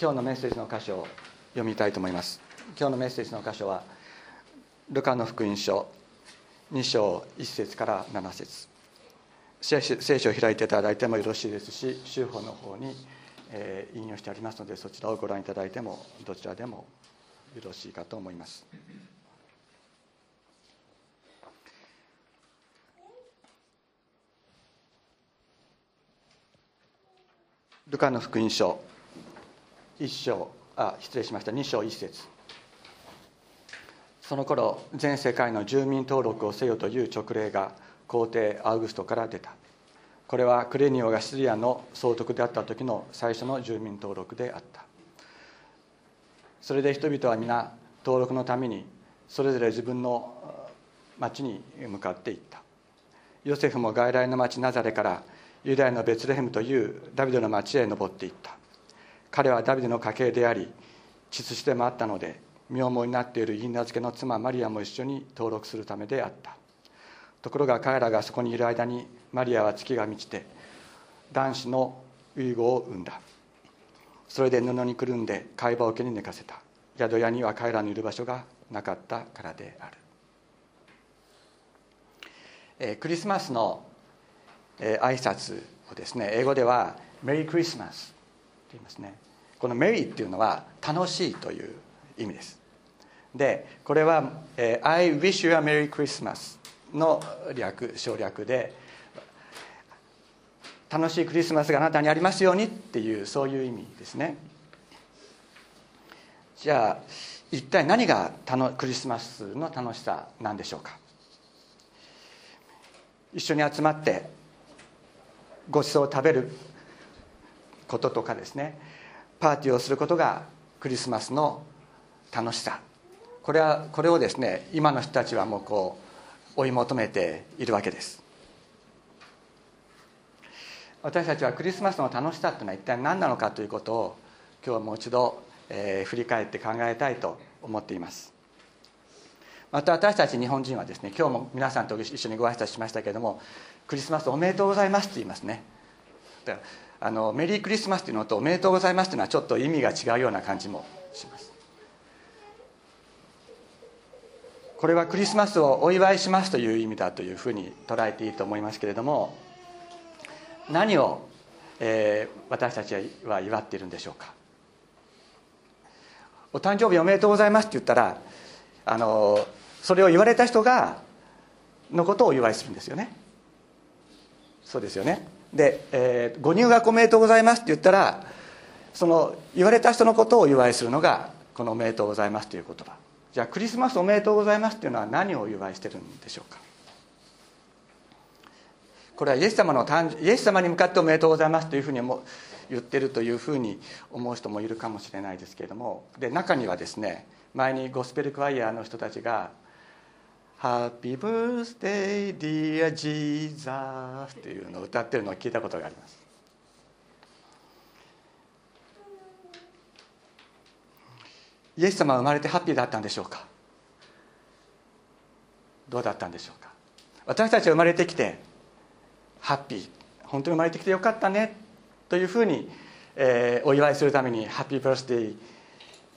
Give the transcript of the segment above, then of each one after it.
今日のメッセージの箇所を読みたいと思います。今日のメッセージの箇所はルカの福音書2章1節から7節。聖書を開いていただいてもよろしいですし修法の方に、え引用してありますのでそちらをご覧いただいてもどちらでもよろしいかと思います。ルカの福音書1章あ失礼しました。2章1節。その頃全世界の住民登録をせよという勅令が皇帝アウグストから出た。これはクレニオがシリアの総督であった時の最初の住民登録であった。それで人々は皆登録のためにそれぞれ自分の町に向かっていった。ヨセフも外来の町ナザレからユダヤのベツレヘムというダビデの町へ登っていった。彼はダビデの家系であり血筋でもあったので身重になっている因名付けの妻マリアも一緒に登録するためであった。ところが彼らがそこにいる間にマリアは月が満ちて男子の遺語を産んだ。それで布にくるんで貝羽桶に寝かせた。宿屋には彼らのいる場所がなかったからである、えー、クリスマスのえー、挨拶をですね英語では「メリークリスマス」言いますね。この「メリー」っていうのは楽しいという意味です。でこれは「えー、I wish you a Merry Christmas」の略省略で楽しいクリスマスがあなたにありますようにっていうそういう意味ですね。じゃあ一体何がクリスマスの楽しさなんでしょうか？一緒に集まってご馳走を食べる。こととかですねパーティーをすることがクリスマスの楽しさ。これはこれをですね今の人たちはもうこう追い求めているわけです。私たちはクリスマスの楽しさというのは一体何なのかということを今日はもう一度、えー、振り返って考えたいと思っています。また私たち日本人はですね今日も皆さんと一緒にご挨拶しましたけれどもクリスマスおめでとうございますって言いますね。だからあのメリークリスマスっていうのとおめでとうございますっていうのはちょっと意味が違うような感じもします。これはクリスマスをお祝いしますという意味だというふうに捉えていいと思いますけれども何を、えー、私たちは祝っているんでしょうか。お誕生日おめでとうございますって言ったらあのそれを言われた人がのことをお祝いするんですよね。そうですよね。で、えー、ご入学おめでとうございますって言ったらその言われた人のことをお祝いするのがこのおめでとうございますという言葉。じゃあクリスマスおめでとうございますっていうのは何をお祝いしてるんでしょうか。これはイエス様の誕イエス様に向かっておめでとうございますというふうにも言ってるというふうに思う人もいるかもしれないですけれども。で中にはですね前にゴスペルクワイヤーの人たちが Happy birthday dear Jesus. っていうのを歌ってるのを聞いたことがあります。イエス様は生まれてハッピーだったんでしょうか？どうだったんでしょうか？私たちは生まれてきてハッピー。本当に生まれてきてよかったね。というふうに、えー、お祝いするために「ハッピーバースデー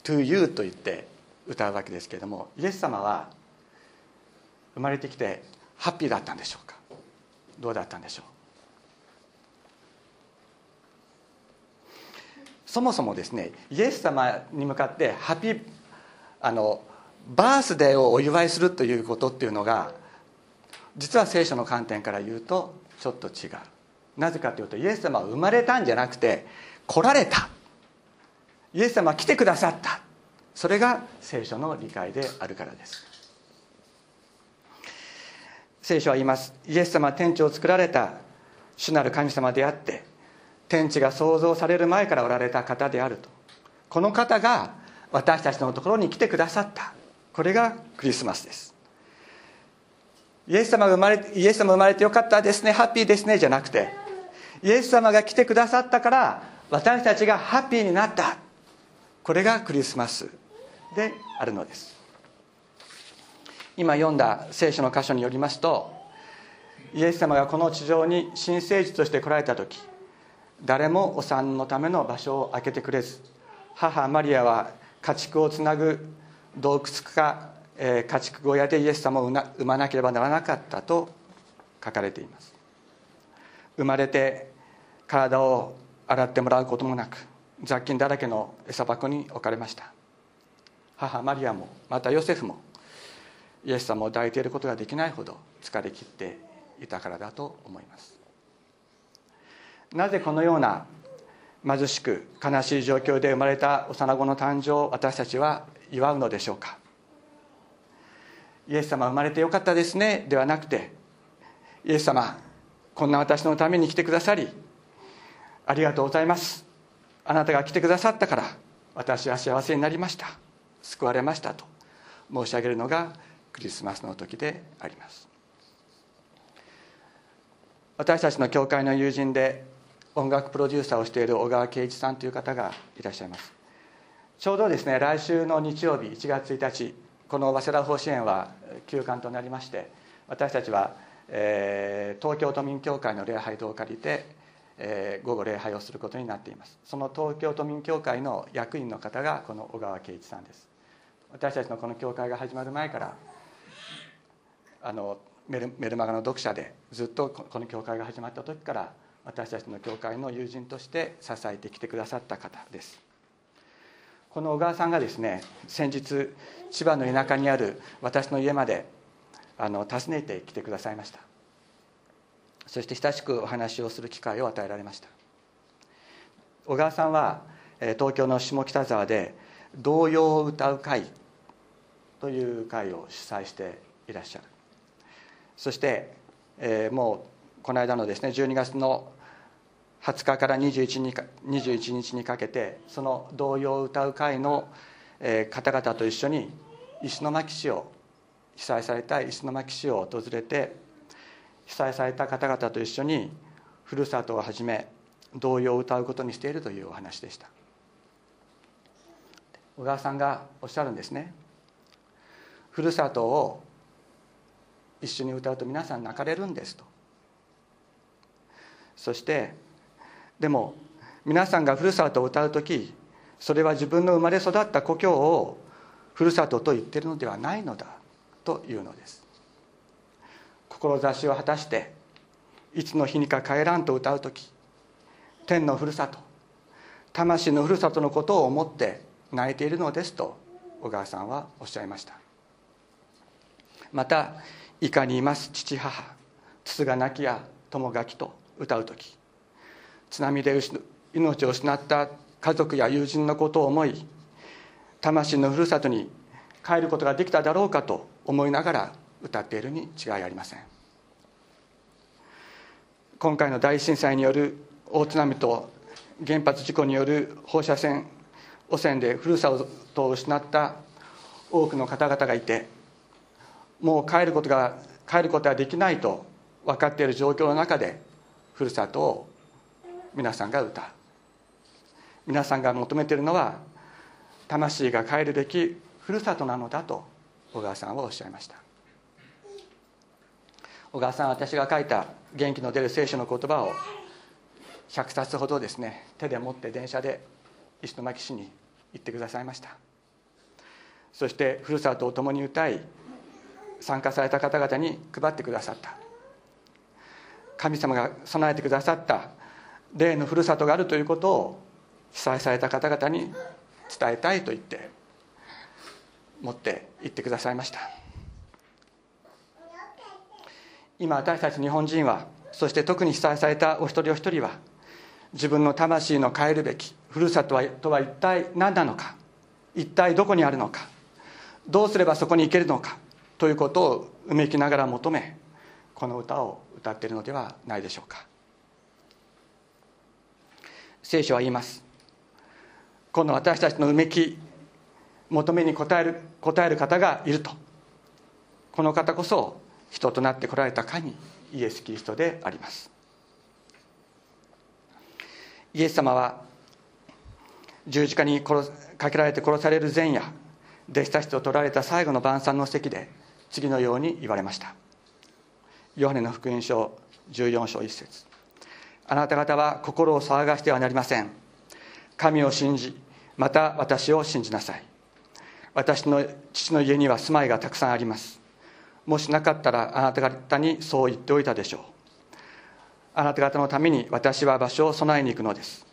to you」と言って歌うわけですけれどもイエス様は生まれてきてハッピーだったんでしょうか？どうだったんでしょう？そもそもですねイエス様に向かってハッピーあのバースデーをお祝いするということっていうのが実は聖書の観点から言うとちょっと違う。なぜかというとイエス様は生まれたんじゃなくて来られた。イエス様は来てくださった。それが聖書の理解であるからです。聖書は言いますイエス様は天地を作られた主なる神様であって天地が創造される前からおられた方であると。この方が私たちのところに来てくださった。これがクリスマスです。イエス様が生まれイエス様生まれてよかったですねハッピーですねじゃなくてイエス様が来てくださったから私たちがハッピーになった。これがクリスマスであるのです。今読んだ聖書の箇所によりますとイエス様がこの地上に新生児として来られた時誰もお産のための場所を空けてくれず母マリアは家畜をつなぐ洞窟か、えー、家畜小屋でイエス様を産まなければならなかったと書かれています。生まれて体を洗ってもらうこともなく雑菌だらけの餌箱に置かれました。母マリアもまたヨセフもイエス様を抱いていることができないほど疲れ切っていたからだと思います。なぜこのような貧しく悲しい状況で生まれた幼子の誕生を私たちは祝うのでしょうか？イエス様生まれてよかったですねではなくてイエス様こんな私のために来てくださりありがとうございます。あなたが来てくださったから私は幸せになりました。救われましたと申し上げるのがクリスマスの時であります。私たちの教会の友人で音楽プロデューサーをしている小川圭一さんという方がいらっしゃいます。ちょうどですね来週の日曜日1月1日この早稲田奉仕園は休館となりまして私たちは、えー、東京都民協会の礼拝堂を借りて、えー、午後礼拝をすることになっています。その東京都民協会の役員の方がこの小川圭一さんです。私たちのこの教会が始まる前からあのメルメルマガの読者でずっとこの教会が始まった時から私たちの教会の友人として支えてきてくださった方です。この小川さんがですね先日千葉の田舎にある私の家まであの訪ねてきてくださいました。そして親しくお話をする機会を与えられました。小川さんは東京の下北沢で童謡を歌う会という会を主催していらっしゃる。そして、えー、もうこの間のですね12月の20日から21日 ,21 日にかけてその童謡を歌う会の方々と一緒に石巻市を被災された石巻市を訪れて被災された方々と一緒にふるさとをはじめ童謡を歌うことにしているというお話でした。小川さんがおっしゃるんですね。ふるさとを一緒に歌うと皆さん泣かれるんですと。そしてでも皆さんがふるさとを歌う時それは自分の生まれ育った故郷をふるさとと言ってるのではないのだというのです。志を果たしていつの日にか帰らんと歌う時天のふるさと魂のふるさとのことを思って泣いているのですと小川さんはおっしゃいました。また「いかにいます。父母筒が泣きや友がきと歌う時。津波で命を失った家族や友人のことを思い魂のふるさとに帰ることができただろうかと思いながら歌っているに違いありません。今回の大震災による大津波と原発事故による放射線汚染でふるさとを失った多くの方々がいてもう帰ることが帰ることはできないと分かっている状況の中でふるさとを皆さんが歌う。皆さんが求めているのは魂が帰るべきふるさとなのだと小川さんはおっしゃいました。小川さん私が書いた元気の出る聖書の言葉を100冊ほどですね手で持って電車で石巻市に行ってくださいました。そしてふるさとを共に歌い参加された方々に配ってくださった。神様が備えてくださった霊のふるさとがあるということを被災された方々に伝えたいと言って持って行ってくださいました。今私たち日本人はそして特に被災されたお一人お一人は自分の魂の帰るべきふるさとはとは一体何なのか一体どこにあるのかどうすればそこに行けるのかということをうめきながら求めこの歌を歌っているのではないでしょうか。聖書は言います。この私たちのうめき求めに応える応える方がいると。この方こそ人となってこられた神イエス・キリストであります。イエス様は十字架に殺かけられて殺される前夜弟子たちと取られた最後の晩餐の席で次のように言われました。ヨハネの福音書14章1節。あなた方は心を騒がしてはなりません。神を信じまた私を信じなさい。私の父の家には住まいがたくさんあります。もしなかったらあなた方にそう言っておいたでしょう。あなた方のために私は場所を備えに行くのです。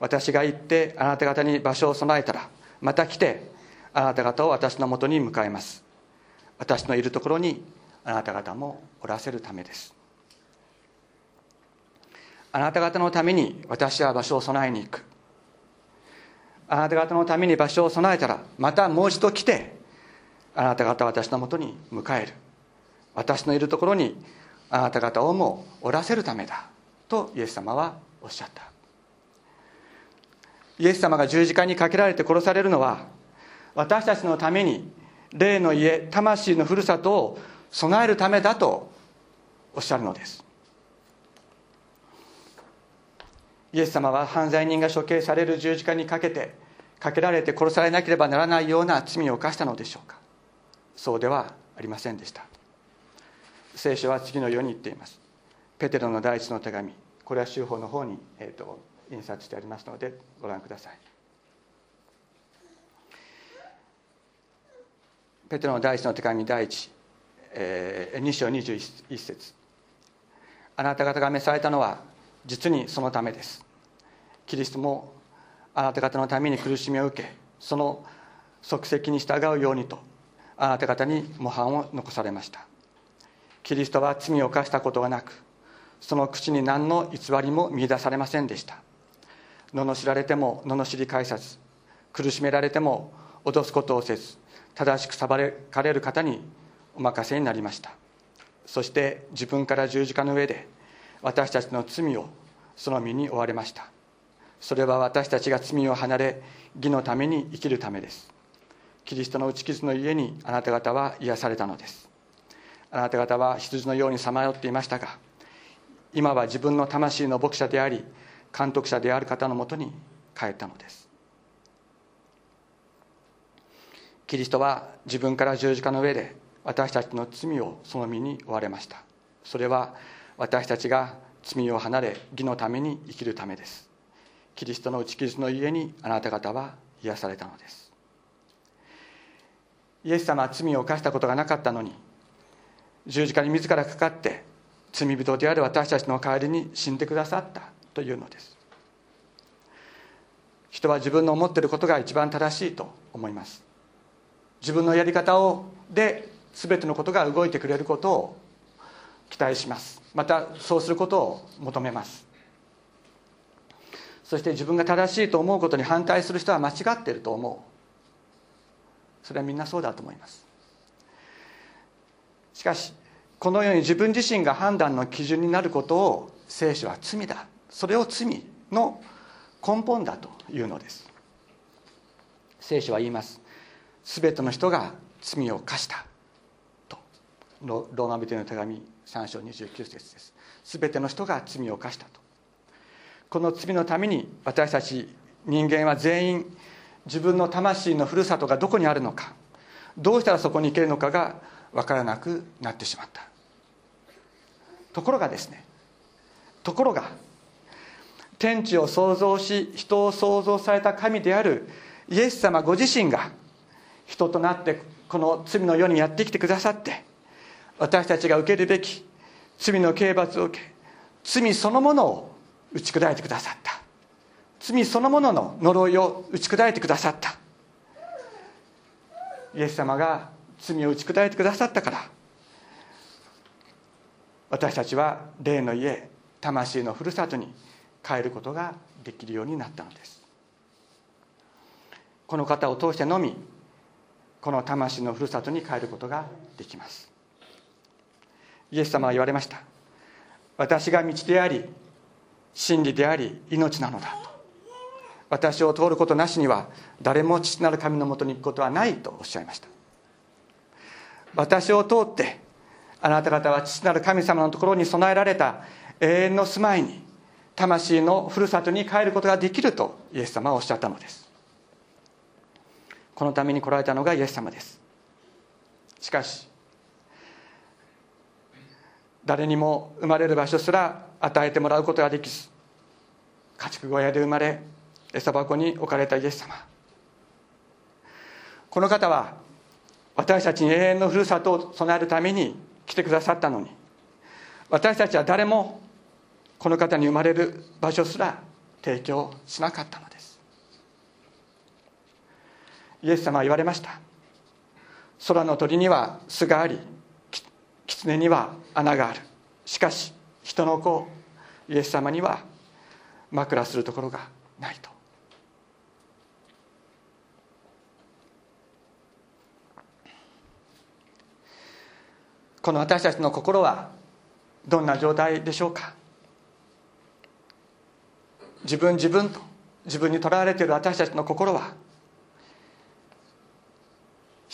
私が行ってあなた方に場所を備えたらまた来てあなた方を私のもとに迎えます。私のいるところにあなた方もおらせるためです。あなた方のために私は場所を備えに行く。あなた方のために場所を備えたらまたもう一度来てあなた方私のもとに迎える。私のいるところにあなた方をもおらせるためだ。とイエス様はおっしゃった。イエス様が十字架にかけられて殺されるのは私たちのために霊の家魂のふるさとを備えるためだとおっしゃるのです。イエス様は犯罪人が処刑される十字架にかけてかけられて殺されなければならないような罪を犯したのでしょうか。そうではありませんでした。聖書は次のように言っています。ペテロの第一の手紙これは修法の方に、えーと、印刷してありますのでご覧ください。ペテロの第一の手紙第一、えー、2章21節。あなた方が召されたのは実にそのためです。キリストもあなた方のために苦しみを受けその即席に従うようにとあなた方に模範を残されました。キリストは罪を犯したことがなくその口に何の偽りも見いだされませんでした。罵られても罵り返さず苦しめられても脅すことをせず正しく裁かれる方にお任せになりました。そして自分から十字架の上で私たちの罪をその身に負われました。それは私たちが罪を離れ義のために生きるためです。キリストの打ち傷の家にあなた方は癒されたのです。あなた方は羊のようにさまよっていましたが今は自分の魂の牧者であり監督者である方のもとに帰ったのです。キリストは自分から十字架の上で私たちの罪をその身に負われました。それは私たちが罪を離れ義のために生きるためです。キリストの打ち傷の家にあなた方は癒されたのです。イエス様は罪を犯したことがなかったのに十字架に自らかかって罪人である私たちの代わりに死んでくださったというのです。人は自分の思っていることが一番正しいと思います。自分のやり方をで全てのことが動いてくれることを期待します。またそうすることを求めます。そして自分が正しいと思うことに反対する人は間違っていると思う。それはみんなそうだと思います。しかしこのように自分自身が判断の基準になることを聖書は罪だ。それを罪の根本だというのです。聖書は言います。全ての人が罪を犯した。と。ローマ人の手紙3章29節です。全ての人が罪を犯したと。この罪のために私たち人間は全員自分の魂のふるさとがどこにあるのかどうしたらそこに行けるのかが分からなくなってしまった。ところがですねところが天地を創造し人を創造された神であるイエス様ご自身が人となってこの罪の世にやってきてくださって私たちが受けるべき罪の刑罰を受け罪そのものを打ち砕いてくださった。罪そのものの呪いを打ち砕いてくださった。イエス様が罪を打ち砕いてくださったから私たちは霊の家魂のふるさとに帰ることができるようになったのです。この方を通してのみこの魂のふるさとに帰ることができます。イエス様は言われました。私が道であり真理であり命なのだと。私を通ることなしには誰も父なる神のもとに行くことはないとおっしゃいました。私を通ってあなた方は父なる神様のところに備えられた永遠の住まいに魂のふるさとに帰ることができるとイエス様はおっしゃったのです。このために来られたのがイエス様です。しかし誰にも生まれる場所すら与えてもらうことができず家畜小屋で生まれ餌箱に置かれたイエス様。この方は私たちに永遠のふるさとを備えるために来てくださったのに私たちは誰もこの方に生まれる場所すら提供しなかったのです。イエス様は言われました。空の鳥には巣があり狐には穴がある。しかし人の子イエス様には枕するところがないと。この私たちの心はどんな状態でしょうか？自分自分と自分にとらわれている私たちの心は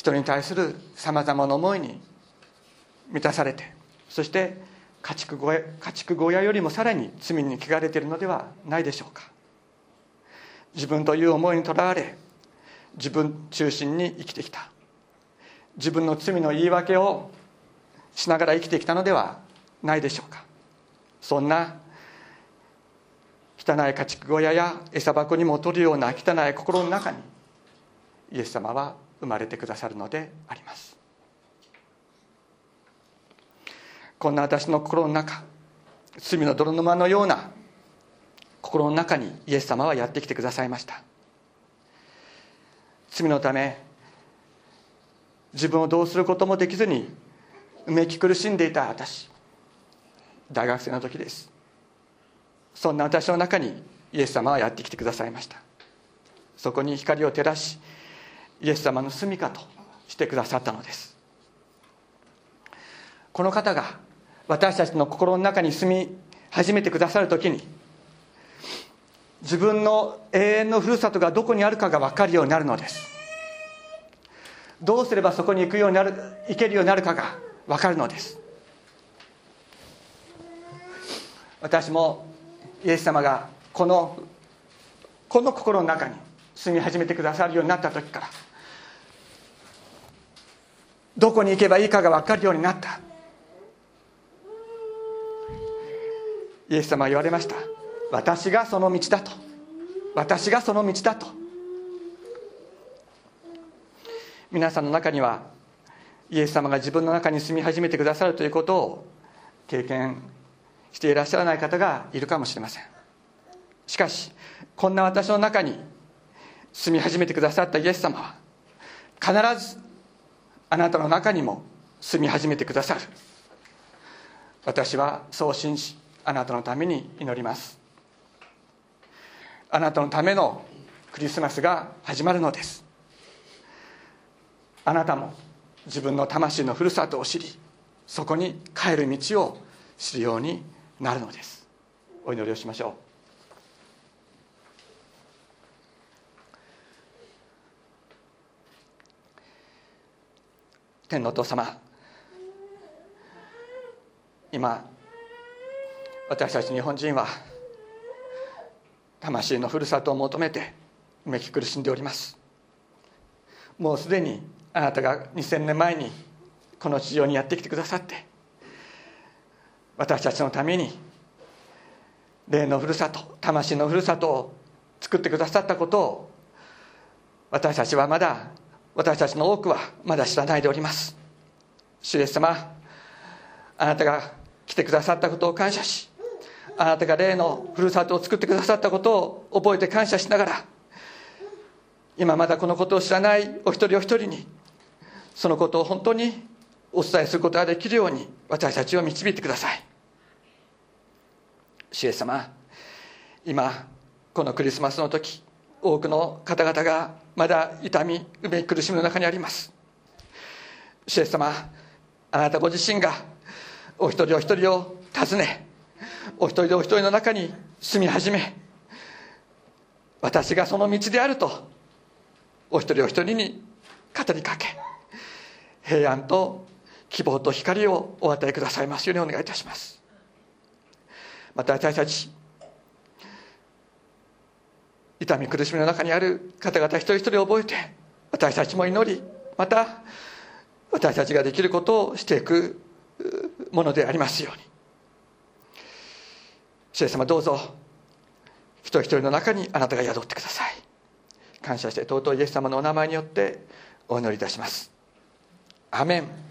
人に対するさまざまな思いに満たされてそして家畜小屋家畜小屋よりもさらに罪に汚れているのではないでしょうか。自分という思いにとらわれ自分中心に生きてきた。自分の罪の言い訳をしながら生きてきたのではないでしょうか。そんな汚い家畜小屋や餌箱にも取るような汚い心の中にイエス様は生まれてくださるのであります。こんな私の心の中罪の泥沼のような心の中にイエス様はやってきてくださいました。罪のため自分をどうすることもできずにうめき苦しんでいた私大学生の時です。そんな私の中にイエス様はやってきてくださいました。そこに光を照らしイエス様の住みかとしてくださったのです。この方が私たちの心の中に住み始めてくださる時に自分の永遠のふるさとがどこにあるかが分かるようになるのです。どうすればそこに行くようになる行けるようになるかが分かるのです。私もイエス様がこのこの心の中に住み始めてくださるようになった時からどこに行けばいいかが分かるようになった。イエス様は言われました。私がその道だと。私がその道だと。皆さんの中にはイエス様が自分の中に住み始めてくださるということを経験していらっしゃらない方がいるかもしれません。しかしこんな私の中に住み始めてくださったイエス様は必ずあなたの中にも住み始めてくださる。私はそう信じあなたのために祈ります。あなたのためのクリスマスが始まるのです。あなたも自分の魂のふるさとを知りそこに帰る道を知るようになるのです。お祈りをしましょう。天のお父様。今私たち日本人は魂のふるさとを求めてうめき苦しんでおります。もうすでにあなたが2000年前にこの地上にやってきてくださって私たちのために霊のふるさと魂のふるさとを作ってくださったことを私たちはまだ私たちの多くはまだ知らないでおります。主イエス様あなたが来てくださったことを感謝しあなたが霊のふるさとを作ってくださったことを覚えて感謝しながら今まだこのことを知らないお一人お一人にそのことを本当にお伝えすることができるように私たちを導いてください。主イエス様今このクリスマスの時多くの方々がまだ痛みうめ苦しみの中にあります。主イエス様あなたご自身がお一人お一人を訪ねお一人でお一人の中に住み始め私がその道であるとお一人お一人に語りかけ平安と希望と光をお与えくださいますようにお願いいたします。また私たち痛み苦しみの中にある方々一人一人覚えて私たちも祈りまた私たちができることをしていくものでありますように。主様どうぞ一人一人の中にあなたが宿ってください。感謝して尊いイエス様のお名前によってお祈りいたします。アメン。